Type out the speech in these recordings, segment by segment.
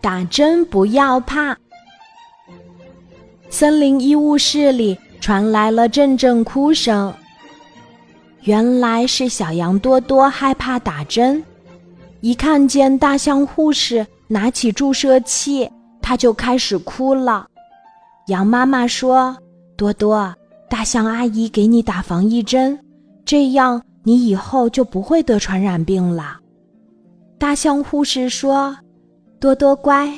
打针不要怕。森林医务室里传来了阵阵哭声。原来是小羊多多害怕打针，一看见大象护士拿起注射器，他就开始哭了。羊妈妈说：“多多，大象阿姨给你打防疫针，这样你以后就不会得传染病了。”大象护士说：“多多乖。”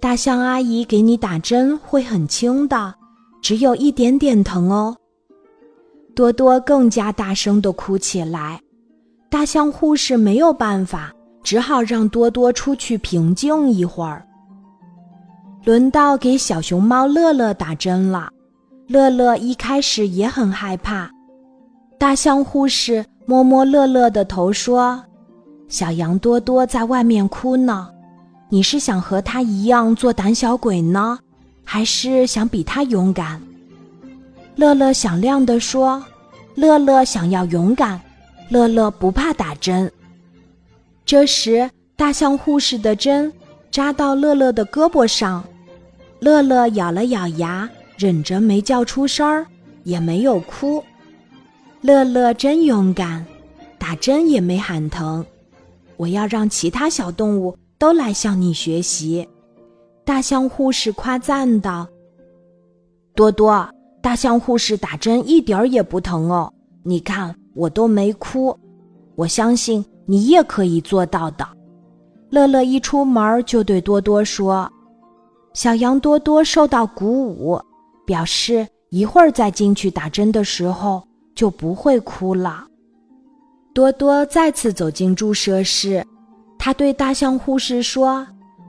大象阿姨给你打针会很轻的，只有一点点疼哦。多多更加大声地哭起来，大象护士没有办法，只好让多多出去平静一会儿。轮到给小熊猫乐乐打针了，乐乐一开始也很害怕。大象护士摸摸乐乐的头说：“小羊多多在外面哭呢。”你是想和他一样做胆小鬼呢，还是想比他勇敢？乐乐响亮地说：“乐乐想要勇敢，乐乐不怕打针。”这时，大象护士的针扎到乐乐的胳膊上，乐乐咬了咬牙，忍着没叫出声儿，也没有哭。乐乐真勇敢，打针也没喊疼。我要让其他小动物。都来向你学习，大象护士夸赞道：“多多，大象护士打针一点儿也不疼哦，你看我都没哭，我相信你也可以做到的。”乐乐一出门就对多多说：“小羊多多受到鼓舞，表示一会儿再进去打针的时候就不会哭了。”多多再次走进注射室。他对大象护士说：“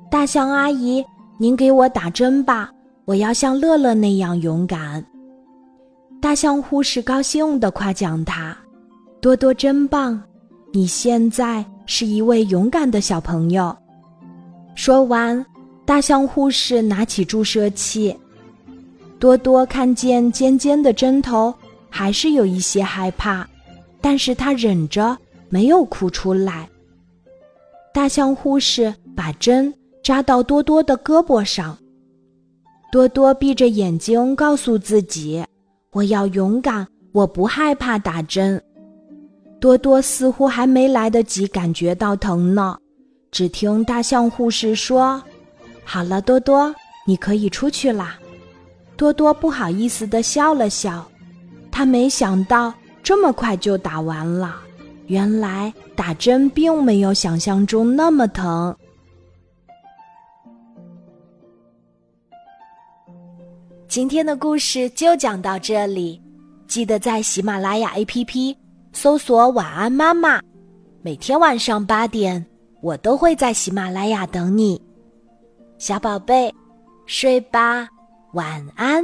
大象阿姨，您给我打针吧，我要像乐乐那样勇敢。”大象护士高兴地夸奖他：“多多真棒，你现在是一位勇敢的小朋友。”说完，大象护士拿起注射器。多多看见尖尖的针头，还是有一些害怕，但是他忍着没有哭出来。大象护士把针扎到多多的胳膊上，多多闭着眼睛告诉自己：“我要勇敢，我不害怕打针。”多多似乎还没来得及感觉到疼呢，只听大象护士说：“好了，多多，你可以出去啦。”多多不好意思地笑了笑，他没想到这么快就打完了。原来打针并没有想象中那么疼。今天的故事就讲到这里，记得在喜马拉雅 APP 搜索“晚安妈妈”，每天晚上八点，我都会在喜马拉雅等你，小宝贝，睡吧，晚安。